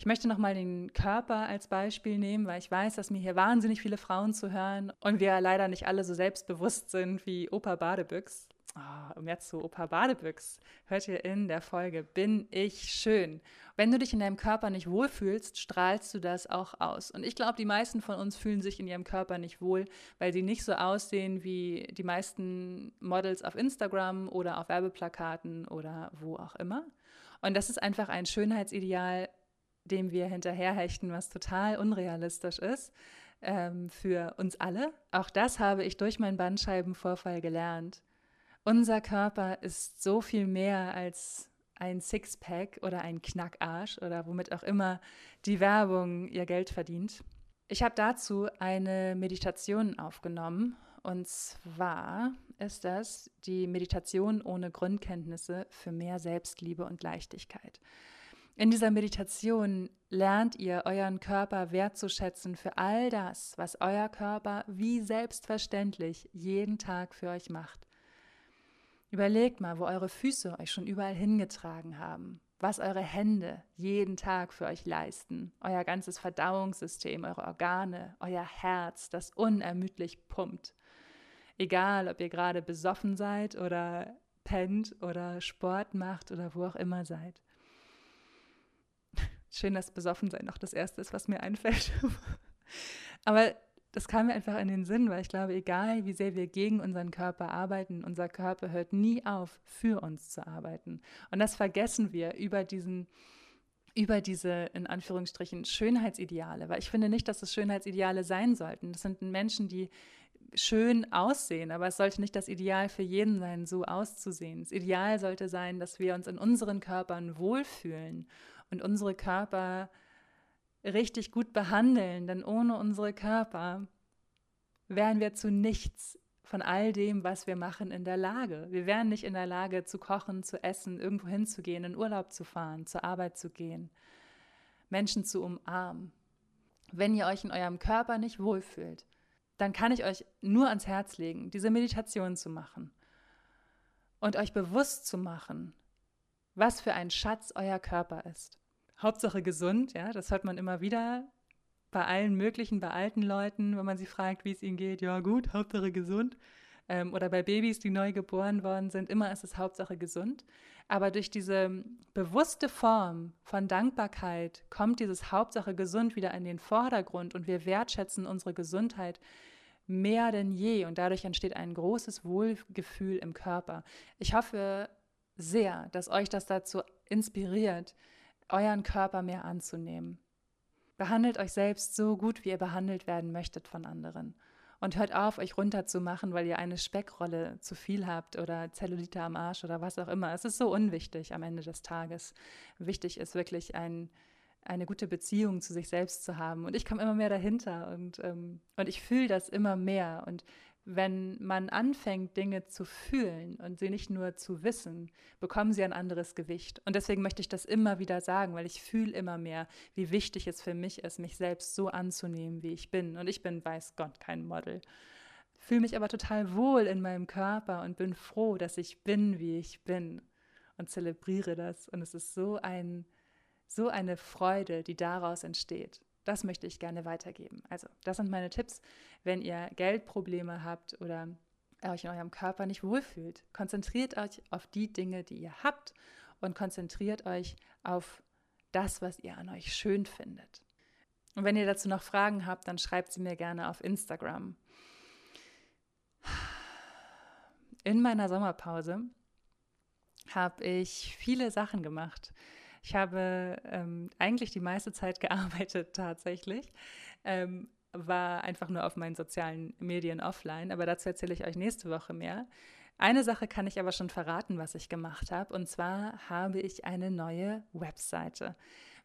Ich möchte nochmal den Körper als Beispiel nehmen, weil ich weiß, dass mir hier wahnsinnig viele Frauen zuhören und wir leider nicht alle so selbstbewusst sind wie Opa Badebüchs. Oh, und jetzt zu Opa Badebüchs hört ihr in der Folge Bin ich schön. Wenn du dich in deinem Körper nicht wohlfühlst, strahlst du das auch aus. Und ich glaube, die meisten von uns fühlen sich in ihrem Körper nicht wohl, weil sie nicht so aussehen wie die meisten Models auf Instagram oder auf Werbeplakaten oder wo auch immer. Und das ist einfach ein Schönheitsideal, dem wir hinterherhechten, was total unrealistisch ist ähm, für uns alle. Auch das habe ich durch meinen Bandscheibenvorfall gelernt. Unser Körper ist so viel mehr als ein Sixpack oder ein Knackarsch oder womit auch immer die Werbung ihr Geld verdient. Ich habe dazu eine Meditation aufgenommen und zwar ist das die Meditation ohne Grundkenntnisse für mehr Selbstliebe und Leichtigkeit. In dieser Meditation lernt ihr euren Körper wertzuschätzen für all das, was euer Körper wie selbstverständlich jeden Tag für euch macht. Überlegt mal, wo eure Füße euch schon überall hingetragen haben, was eure Hände jeden Tag für euch leisten, euer ganzes Verdauungssystem, eure Organe, euer Herz, das unermüdlich pumpt. Egal, ob ihr gerade besoffen seid oder pennt oder Sport macht oder wo auch immer seid. Schön, dass Besoffensein noch das Erste ist, was mir einfällt. Aber das kam mir einfach in den Sinn, weil ich glaube, egal wie sehr wir gegen unseren Körper arbeiten, unser Körper hört nie auf, für uns zu arbeiten. Und das vergessen wir über diesen über diese, in Anführungsstrichen, Schönheitsideale, weil ich finde nicht, dass es Schönheitsideale sein sollten. Das sind Menschen, die schön aussehen, aber es sollte nicht das Ideal für jeden sein, so auszusehen. Das Ideal sollte sein, dass wir uns in unseren Körpern wohlfühlen und unsere Körper richtig gut behandeln, denn ohne unsere Körper wären wir zu nichts von all dem, was wir machen, in der Lage. Wir wären nicht in der Lage zu kochen, zu essen, irgendwo hinzugehen, in Urlaub zu fahren, zur Arbeit zu gehen, Menschen zu umarmen. Wenn ihr euch in eurem Körper nicht wohlfühlt, dann kann ich euch nur ans Herz legen, diese Meditation zu machen und euch bewusst zu machen, was für ein Schatz euer Körper ist. Hauptsache gesund, ja, das hört man immer wieder bei allen möglichen, bei alten Leuten, wenn man sie fragt, wie es ihnen geht, ja gut, Hauptsache gesund. Ähm, oder bei Babys, die neu geboren worden sind, immer ist es Hauptsache gesund. Aber durch diese bewusste Form von Dankbarkeit kommt dieses Hauptsache gesund wieder in den Vordergrund und wir wertschätzen unsere Gesundheit mehr denn je und dadurch entsteht ein großes Wohlgefühl im Körper. Ich hoffe sehr, dass euch das dazu inspiriert, euren Körper mehr anzunehmen. Behandelt euch selbst so gut, wie ihr behandelt werden möchtet von anderen. Und hört auf, euch runterzumachen, weil ihr eine Speckrolle zu viel habt oder Zellulite am Arsch oder was auch immer. Es ist so unwichtig am Ende des Tages. Wichtig ist wirklich ein, eine gute Beziehung zu sich selbst zu haben. Und ich komme immer mehr dahinter und, ähm, und ich fühle das immer mehr. Und wenn man anfängt, Dinge zu fühlen und sie nicht nur zu wissen, bekommen sie ein anderes Gewicht. Und deswegen möchte ich das immer wieder sagen, weil ich fühle immer mehr, wie wichtig es für mich ist, mich selbst so anzunehmen, wie ich bin. Und ich bin, weiß Gott, kein Model. Fühle mich aber total wohl in meinem Körper und bin froh, dass ich bin, wie ich bin. Und zelebriere das. Und es ist so ein, so eine Freude, die daraus entsteht. Das möchte ich gerne weitergeben. Also, das sind meine Tipps, wenn ihr Geldprobleme habt oder euch in eurem Körper nicht wohlfühlt. Konzentriert euch auf die Dinge, die ihr habt und konzentriert euch auf das, was ihr an euch schön findet. Und wenn ihr dazu noch Fragen habt, dann schreibt sie mir gerne auf Instagram. In meiner Sommerpause habe ich viele Sachen gemacht. Ich habe ähm, eigentlich die meiste Zeit gearbeitet tatsächlich. Ähm, war einfach nur auf meinen sozialen Medien offline, aber dazu erzähle ich euch nächste Woche mehr. Eine Sache kann ich aber schon verraten, was ich gemacht habe, und zwar habe ich eine neue Webseite.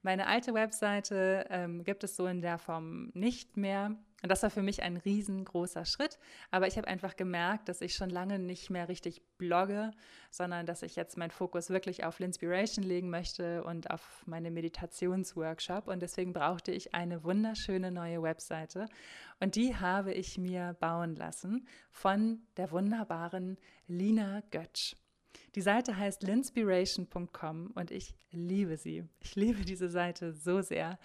Meine alte Webseite ähm, gibt es so in der Form nicht mehr. Und das war für mich ein riesengroßer Schritt. Aber ich habe einfach gemerkt, dass ich schon lange nicht mehr richtig blogge, sondern dass ich jetzt meinen Fokus wirklich auf Linspiration legen möchte und auf meine Meditationsworkshop. Und deswegen brauchte ich eine wunderschöne neue Webseite. Und die habe ich mir bauen lassen von der wunderbaren Lina Götsch. Die Seite heißt linspiration.com und ich liebe sie. Ich liebe diese Seite so sehr.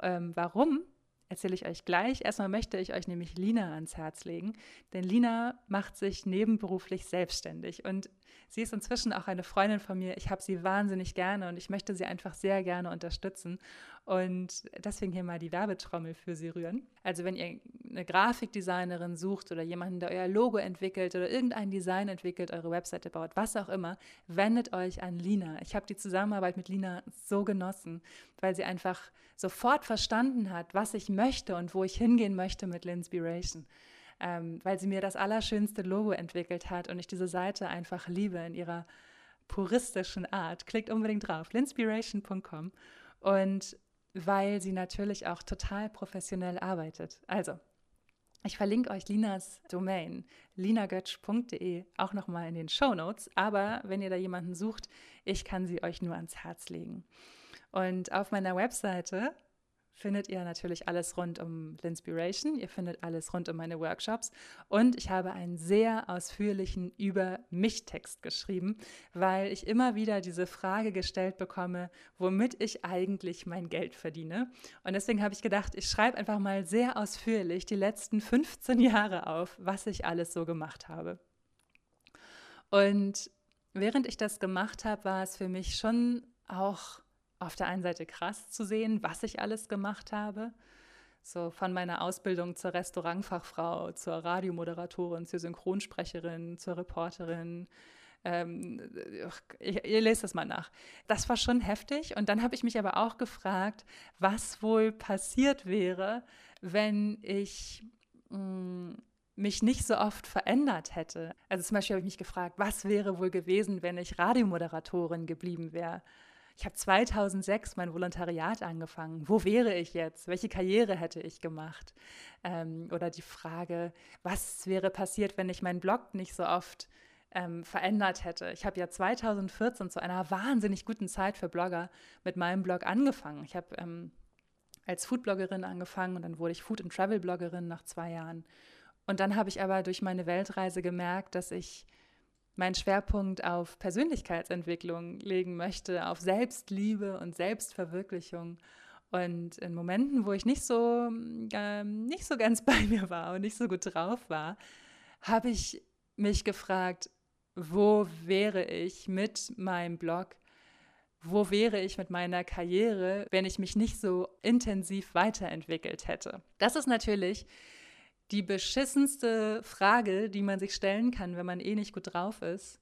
Ähm, warum? Erzähle ich euch gleich. Erstmal möchte ich euch nämlich Lina ans Herz legen, denn Lina macht sich nebenberuflich selbstständig und sie ist inzwischen auch eine Freundin von mir. Ich habe sie wahnsinnig gerne und ich möchte sie einfach sehr gerne unterstützen und deswegen hier mal die Werbetrommel für sie rühren. Also wenn ihr eine Grafikdesignerin sucht oder jemanden, der euer Logo entwickelt oder irgendein Design entwickelt, eure Webseite baut, was auch immer, wendet euch an Lina. Ich habe die Zusammenarbeit mit Lina so genossen, weil sie einfach sofort verstanden hat, was ich möchte und wo ich hingehen möchte mit Linspiration. Ähm, weil sie mir das allerschönste Logo entwickelt hat und ich diese Seite einfach liebe in ihrer puristischen Art. Klickt unbedingt drauf, linspiration.com. Und weil sie natürlich auch total professionell arbeitet. Also, ich verlinke euch Linas Domain, linagötsch.de, auch nochmal in den Show Notes. Aber wenn ihr da jemanden sucht, ich kann sie euch nur ans Herz legen. Und auf meiner Webseite findet ihr natürlich alles rund um Linspiration. Ihr findet alles rund um meine Workshops. Und ich habe einen sehr ausführlichen Über mich-Text geschrieben, weil ich immer wieder diese Frage gestellt bekomme, womit ich eigentlich mein Geld verdiene. Und deswegen habe ich gedacht, ich schreibe einfach mal sehr ausführlich die letzten 15 Jahre auf, was ich alles so gemacht habe. Und während ich das gemacht habe, war es für mich schon auch auf der einen Seite krass zu sehen, was ich alles gemacht habe. So von meiner Ausbildung zur Restaurantfachfrau, zur Radiomoderatorin, zur Synchronsprecherin, zur Reporterin. Ähm, ihr, ihr lest das mal nach. Das war schon heftig. Und dann habe ich mich aber auch gefragt, was wohl passiert wäre, wenn ich mh, mm, mich nicht so oft verändert hätte. Also zum Beispiel habe ich mich gefragt, was wäre wohl gewesen, wenn ich Radiomoderatorin geblieben wäre? Ich habe 2006 mein Volontariat angefangen. Wo wäre ich jetzt? Welche Karriere hätte ich gemacht? Ähm, oder die Frage, was wäre passiert, wenn ich meinen Blog nicht so oft ähm, verändert hätte. Ich habe ja 2014 zu einer wahnsinnig guten Zeit für Blogger mit meinem Blog angefangen. Ich habe ähm, als Foodbloggerin angefangen und dann wurde ich Food- und Travel-Bloggerin nach zwei Jahren. Und dann habe ich aber durch meine Weltreise gemerkt, dass ich meinen Schwerpunkt auf Persönlichkeitsentwicklung legen möchte, auf Selbstliebe und Selbstverwirklichung. Und in Momenten, wo ich nicht so, äh, nicht so ganz bei mir war und nicht so gut drauf war, habe ich mich gefragt, wo wäre ich mit meinem Blog? Wo wäre ich mit meiner Karriere, wenn ich mich nicht so intensiv weiterentwickelt hätte? Das ist natürlich die beschissenste Frage, die man sich stellen kann, wenn man eh nicht gut drauf ist.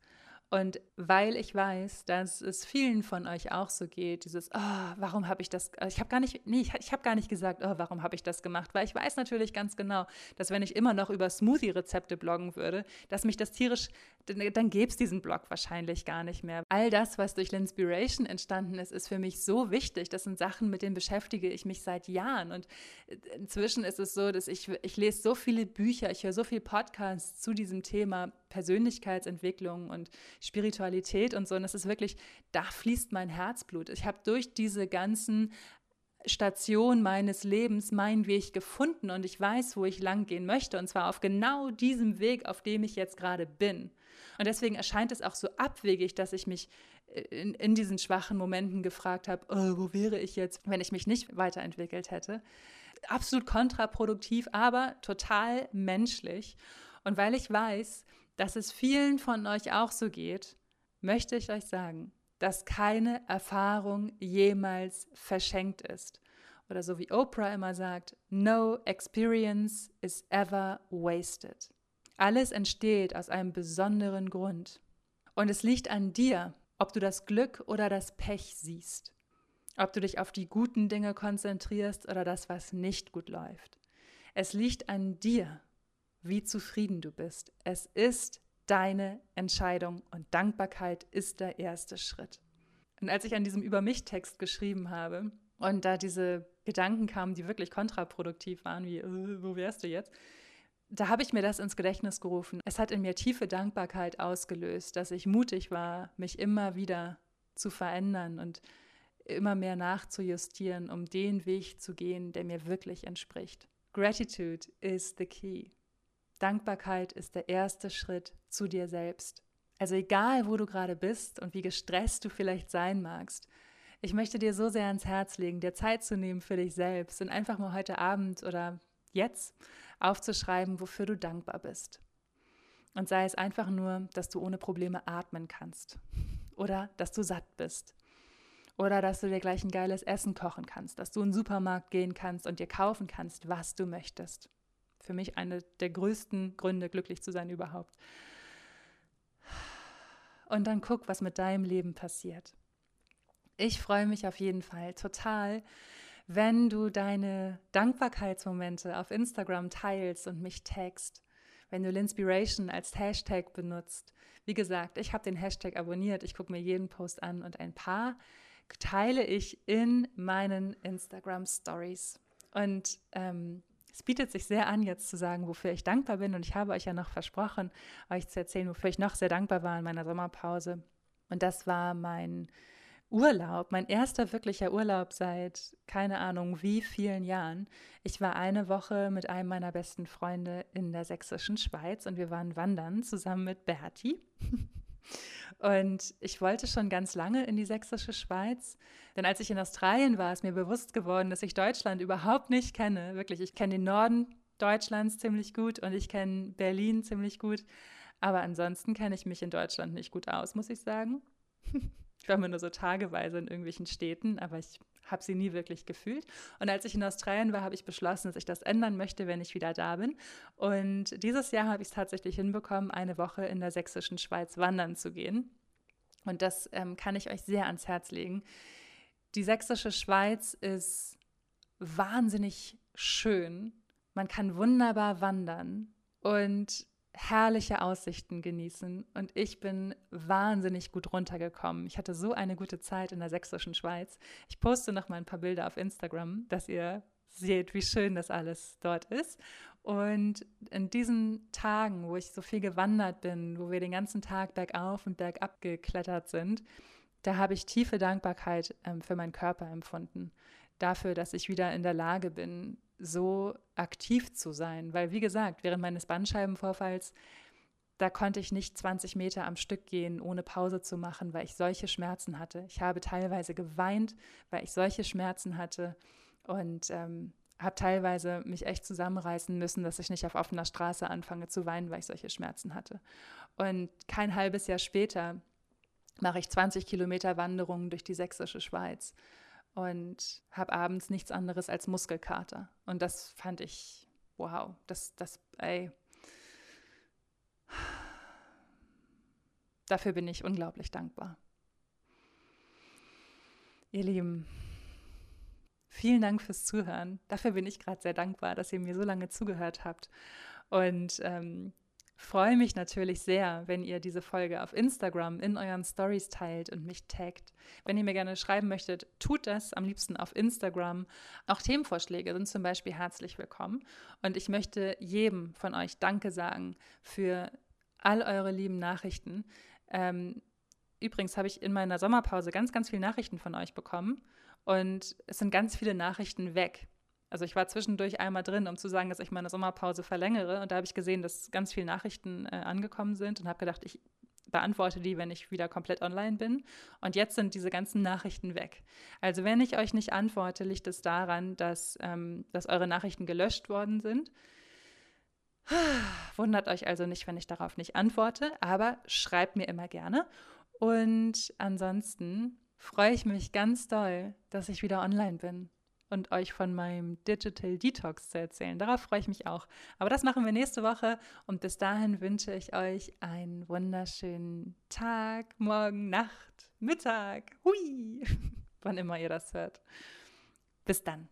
Und weil ich weiß, dass es vielen von euch auch so geht, dieses, oh, warum habe ich das, also ich habe gar nicht, nee, ich, ich habe gar nicht gesagt, oh, warum habe ich das gemacht, weil ich weiß natürlich ganz genau, dass wenn ich immer noch über Smoothie-Rezepte bloggen würde, dass mich das tierisch, dann, dann gäbe es diesen Blog wahrscheinlich gar nicht mehr. All das, was durch Linspiration entstanden ist, ist für mich so wichtig. Das sind Sachen, mit denen beschäftige ich mich seit Jahren. Und äh, inzwischen ist es so, dass ich, ich lese so viele Bücher, ich höre so viele Podcasts zu diesem Thema Persönlichkeitsentwicklung und Spiritualität und so. Und es ist wirklich, da fließt mein Herzblut. Ich habe durch diese ganzen Stationen meines Lebens meinen Weg gefunden und ich weiß, wo ich lang gehen möchte. Und zwar auf genau diesem Weg, auf dem ich jetzt gerade bin. Und deswegen erscheint es auch so abwegig, dass ich mich äh, in, in diesen schwachen Momenten gefragt habe, oh, wo wäre ich jetzt, wenn ich mich nicht weiterentwickelt hätte. Absolut kontraproduktiv, aber total menschlich. Und weil ich weiß, dass es vielen von euch auch so geht, möchte ich euch sagen, dass keine Erfahrung jemals verschenkt ist. Oder so wie Oprah immer sagt, no experience is ever wasted. Alles entsteht aus einem besonderen Grund. Und es liegt an dir, ob du das Glück oder das Pech siehst. Ob du dich auf die guten Dinge konzentrierst oder das, was nicht gut läuft. Es liegt an dir, wie zufrieden du bist. Es ist deine Entscheidung und Dankbarkeit ist der erste Schritt. Und als ich an diesem Über mich-Text geschrieben habe und da diese Gedanken kamen, die wirklich kontraproduktiv waren, wie, äh, wo wärst du jetzt? Da habe ich mir das ins Gedächtnis gerufen. Es hat in mir tiefe Dankbarkeit ausgelöst, dass ich mutig war, mich immer wieder zu verändern und immer mehr nachzujustieren, um den Weg zu gehen, der mir wirklich entspricht. Gratitude is the key. Dankbarkeit ist der erste Schritt zu dir selbst. Also egal, wo du gerade bist und wie gestresst du vielleicht sein magst, ich möchte dir so sehr ans Herz legen, dir Zeit zu nehmen für dich selbst und einfach mal heute Abend oder jetzt aufzuschreiben, wofür du dankbar bist. Und sei es einfach nur, dass du ohne Probleme atmen kannst oder dass du satt bist oder dass du dir gleich ein geiles Essen kochen kannst, dass du in den Supermarkt gehen kannst und dir kaufen kannst, was du möchtest für mich eine der größten Gründe, glücklich zu sein überhaupt. Und dann guck, was mit deinem Leben passiert. Ich freue mich auf jeden Fall total, wenn du deine Dankbarkeitsmomente auf Instagram teilst und mich tagst. wenn du Linspiration als Hashtag benutzt. Wie gesagt, ich habe den Hashtag abonniert, ich gucke mir jeden Post an und ein paar teile ich in meinen Instagram Stories. Und ähm, es bietet sich sehr an, jetzt zu sagen, wofür ich dankbar bin. Und ich habe euch ja noch versprochen, euch zu erzählen, wofür ich noch sehr dankbar war in meiner Sommerpause. Und das war mein Urlaub, mein erster wirklicher Urlaub seit keine Ahnung wie vielen Jahren. Ich war eine Woche mit einem meiner besten Freunde in der sächsischen Schweiz und wir waren wandern zusammen mit Berti. Und ich wollte schon ganz lange in die sächsische Schweiz, denn als ich in Australien war, ist mir bewusst geworden, dass ich Deutschland überhaupt nicht kenne. Wirklich, ich kenne den Norden Deutschlands ziemlich gut und ich kenne Berlin ziemlich gut. Aber ansonsten kenne ich mich in Deutschland nicht gut aus, muss ich sagen. Ich war immer nur so tageweise in irgendwelchen Städten, aber ich habe sie nie wirklich gefühlt. Und als ich in Australien war, habe ich beschlossen, dass ich das ändern möchte, wenn ich wieder da bin. Und dieses Jahr habe ich es tatsächlich hinbekommen, eine Woche in der sächsischen Schweiz wandern zu gehen. Und das ähm, kann ich euch sehr ans Herz legen. Die sächsische Schweiz ist wahnsinnig schön. Man kann wunderbar wandern. Und herrliche Aussichten genießen und ich bin wahnsinnig gut runtergekommen. Ich hatte so eine gute Zeit in der sächsischen Schweiz. Ich poste noch mal ein paar Bilder auf Instagram, dass ihr seht, wie schön das alles dort ist. Und in diesen Tagen, wo ich so viel gewandert bin, wo wir den ganzen Tag bergauf und bergab geklettert sind, da habe ich tiefe Dankbarkeit ähm, für meinen Körper empfunden. Dafür, dass ich wieder in der Lage bin, so aktiv zu sein. Weil, wie gesagt, während meines Bandscheibenvorfalls, da konnte ich nicht 20 Meter am Stück gehen, ohne Pause zu machen, weil ich solche Schmerzen hatte. Ich habe teilweise geweint, weil ich solche Schmerzen hatte und ähm, habe teilweise mich echt zusammenreißen müssen, dass ich nicht auf offener Straße anfange zu weinen, weil ich solche Schmerzen hatte. Und kein halbes Jahr später mache ich 20 Kilometer Wanderungen durch die sächsische Schweiz und habe abends nichts anderes als Muskelkater. Und das fand ich, wow, das, das, ey. Dafür bin ich unglaublich dankbar. Ihr Lieben, vielen Dank fürs Zuhören. Dafür bin ich gerade sehr dankbar, dass ihr mir so lange zugehört habt. Und ähm, freue mich natürlich sehr, wenn ihr diese Folge auf Instagram in euren Stories teilt und mich taggt. Wenn ihr mir gerne schreiben möchtet, tut das am liebsten auf Instagram. Auch Themenvorschläge sind zum Beispiel herzlich willkommen. Und ich möchte jedem von euch Danke sagen für all eure lieben Nachrichten. Ähm, übrigens habe ich in meiner Sommerpause ganz, ganz viele Nachrichten von euch bekommen. Und es sind ganz viele Nachrichten weg. Also ich war zwischendurch einmal drin, um zu sagen, dass ich meine Sommerpause verlängere. Und da habe ich gesehen, dass ganz viele Nachrichten äh, angekommen sind und habe gedacht, ich beantworte die, wenn ich wieder komplett online bin. Und jetzt sind diese ganzen Nachrichten weg. Also wenn ich euch nicht antworte, liegt es daran, dass, ähm, dass eure Nachrichten gelöscht worden sind. Wundert euch also nicht, wenn ich darauf nicht antworte, aber schreibt mir immer gerne. Und ansonsten freue ich mich ganz doll, dass ich wieder online bin und euch von meinem Digital Detox zu erzählen. Darauf freue ich mich auch. Aber das machen wir nächste Woche und bis dahin wünsche ich euch einen wunderschönen Tag, Morgen, Nacht, Mittag, hui, wann immer ihr das hört. Bis dann.